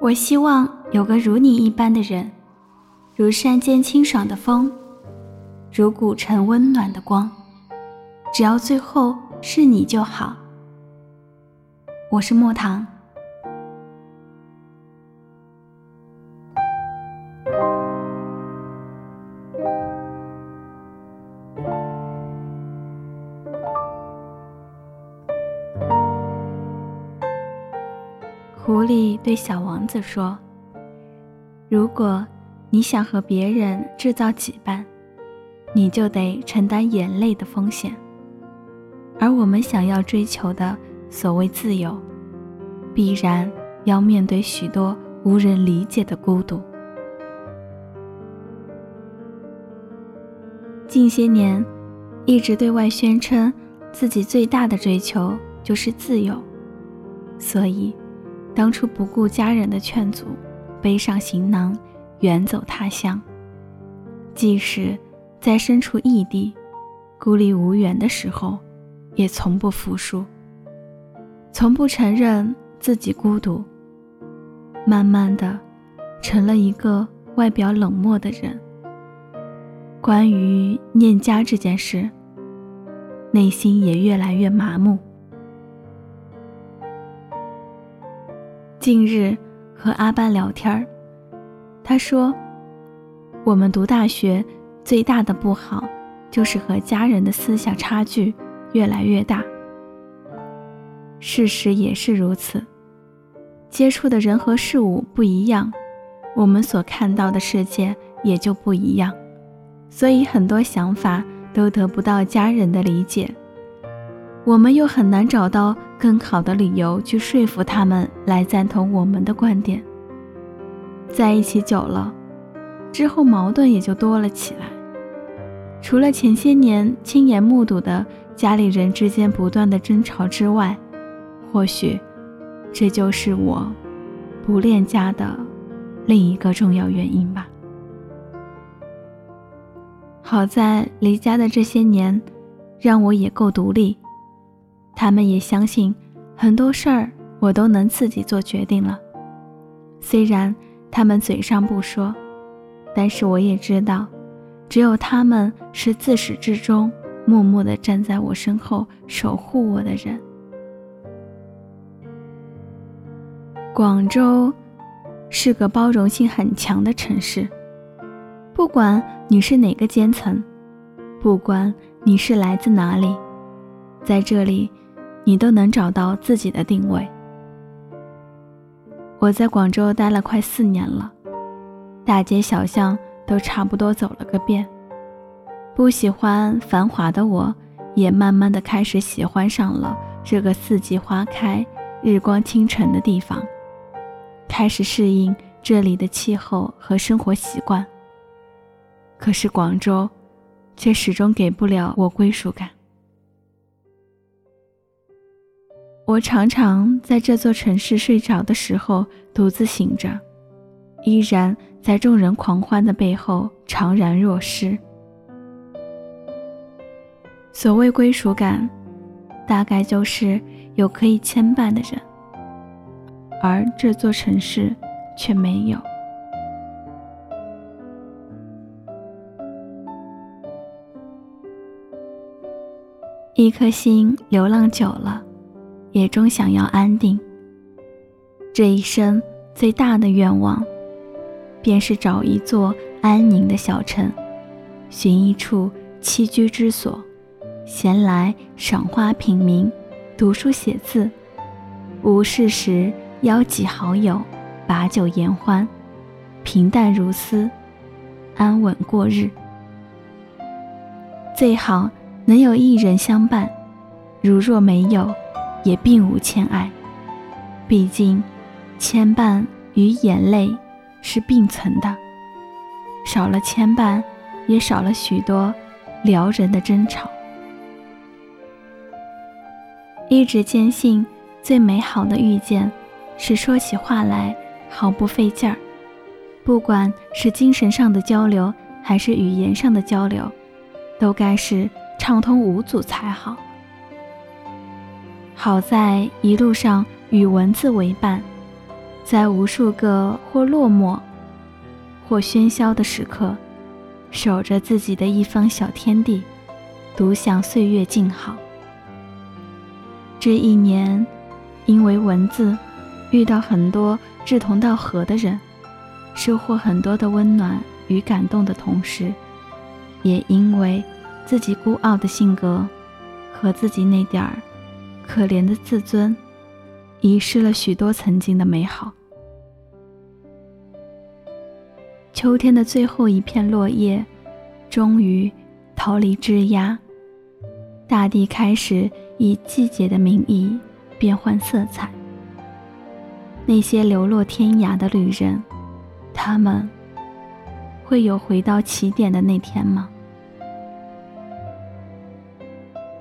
我希望有个如你一般的人，如山间清爽的风，如古城温暖的光。只要最后是你就好。我是莫糖。狐狸对小王子说：“如果你想和别人制造羁绊，你就得承担眼泪的风险。而我们想要追求的所谓自由，必然要面对许多无人理解的孤独。近些年，一直对外宣称自己最大的追求就是自由，所以。”当初不顾家人的劝阻，背上行囊远走他乡。即使在身处异地、孤立无援的时候，也从不服输，从不承认自己孤独。慢慢的，成了一个外表冷漠的人。关于念家这件事，内心也越来越麻木。近日和阿班聊天，他说：“我们读大学最大的不好，就是和家人的思想差距越来越大。事实也是如此，接触的人和事物不一样，我们所看到的世界也就不一样，所以很多想法都得不到家人的理解。”我们又很难找到更好的理由去说服他们来赞同我们的观点。在一起久了，之后矛盾也就多了起来。除了前些年亲眼目睹的家里人之间不断的争吵之外，或许这就是我不恋家的另一个重要原因吧。好在离家的这些年，让我也够独立。他们也相信，很多事儿我都能自己做决定了。虽然他们嘴上不说，但是我也知道，只有他们是自始至终默默地站在我身后守护我的人。广州是个包容性很强的城市，不管你是哪个阶层，不管你是来自哪里，在这里。你都能找到自己的定位。我在广州待了快四年了，大街小巷都差不多走了个遍。不喜欢繁华的我，也慢慢的开始喜欢上了这个四季花开、日光倾城的地方，开始适应这里的气候和生活习惯。可是广州，却始终给不了我归属感。我常常在这座城市睡着的时候独自醒着，依然在众人狂欢的背后怅然若失。所谓归属感，大概就是有可以牵绊的人，而这座城市却没有。一颗心流浪久了。也终想要安定。这一生最大的愿望，便是找一座安宁的小城，寻一处栖居之所，闲来赏花品茗，读书写字，无事时邀几好友，把酒言欢，平淡如斯，安稳过日。最好能有一人相伴，如若没有。也并无牵爱，毕竟牵绊与眼泪是并存的，少了牵绊，也少了许多撩人的争吵。一直坚信，最美好的遇见，是说起话来毫不费劲儿，不管是精神上的交流，还是语言上的交流，都该是畅通无阻才好。好在一路上与文字为伴，在无数个或落寞、或喧嚣的时刻，守着自己的一方小天地，独享岁月静好。这一年，因为文字，遇到很多志同道合的人，收获很多的温暖与感动的同时，也因为自己孤傲的性格和自己那点儿可怜的自尊，遗失了许多曾经的美好。秋天的最后一片落叶，终于逃离枝桠，大地开始以季节的名义变换色彩。那些流落天涯的旅人，他们会有回到起点的那天吗？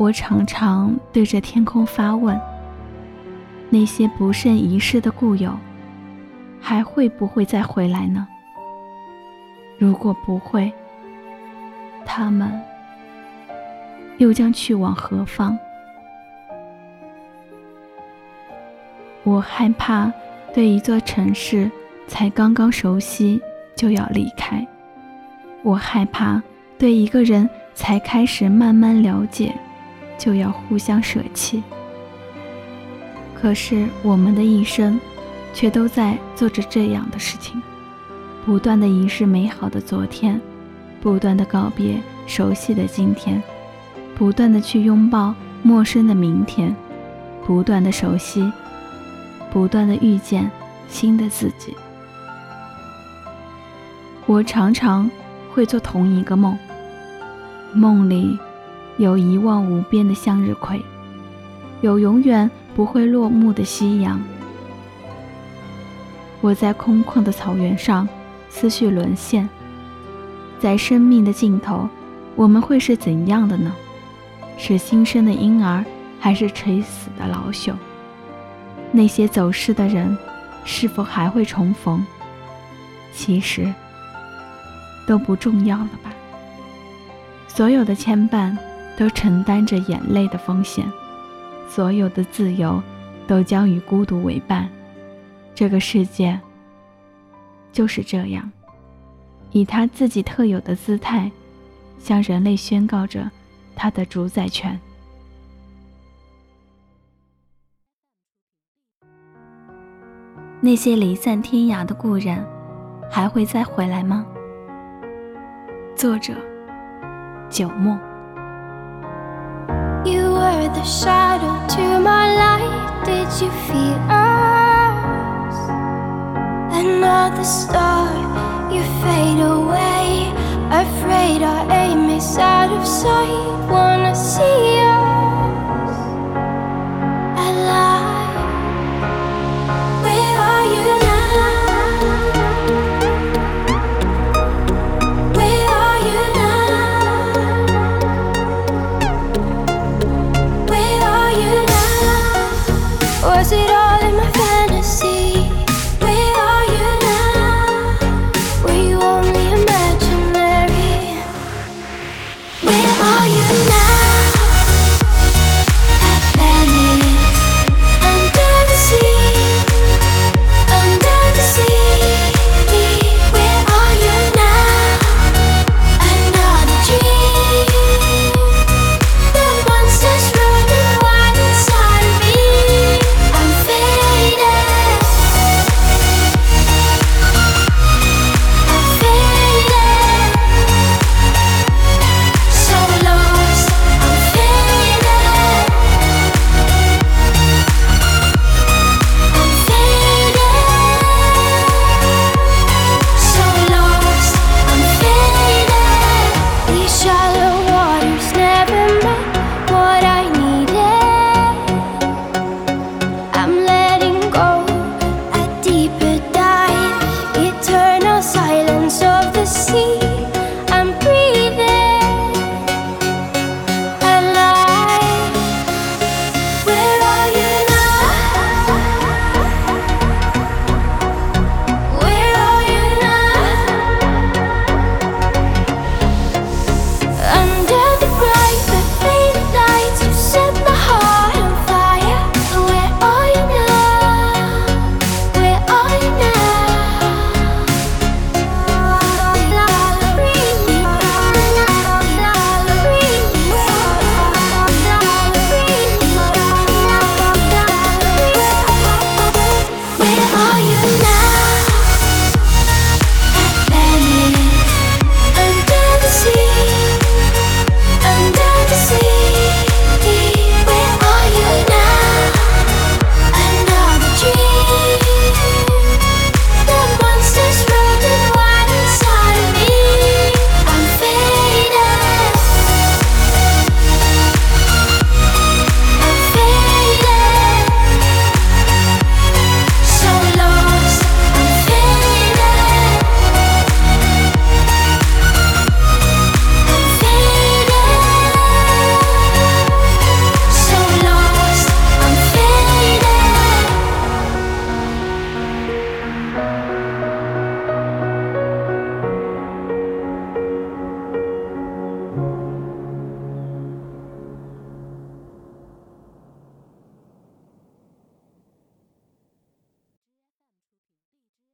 我常常对着天空发问：那些不甚一世的故友，还会不会再回来呢？如果不会，他们又将去往何方？我害怕对一座城市才刚刚熟悉就要离开，我害怕对一个人才开始慢慢了解就要互相舍弃。可是我们的一生，却都在做着这样的事情。不断的遗失美好的昨天，不断的告别熟悉的今天，不断的去拥抱陌生的明天，不断的熟悉，不断的遇见新的自己。我常常会做同一个梦，梦里有一望无边的向日葵，有永远不会落幕的夕阳。我在空旷的草原上。思绪沦陷，在生命的尽头，我们会是怎样的呢？是新生的婴儿，还是垂死的老朽？那些走失的人，是否还会重逢？其实都不重要了吧。所有的牵绊都承担着眼泪的风险，所有的自由都将与孤独为伴。这个世界。就是这样，以他自己特有的姿态，向人类宣告着他的主宰权。那些离散天涯的故人，还会再回来吗？作者：九梦。You're the shadow to my light. Did you feel us? Another star.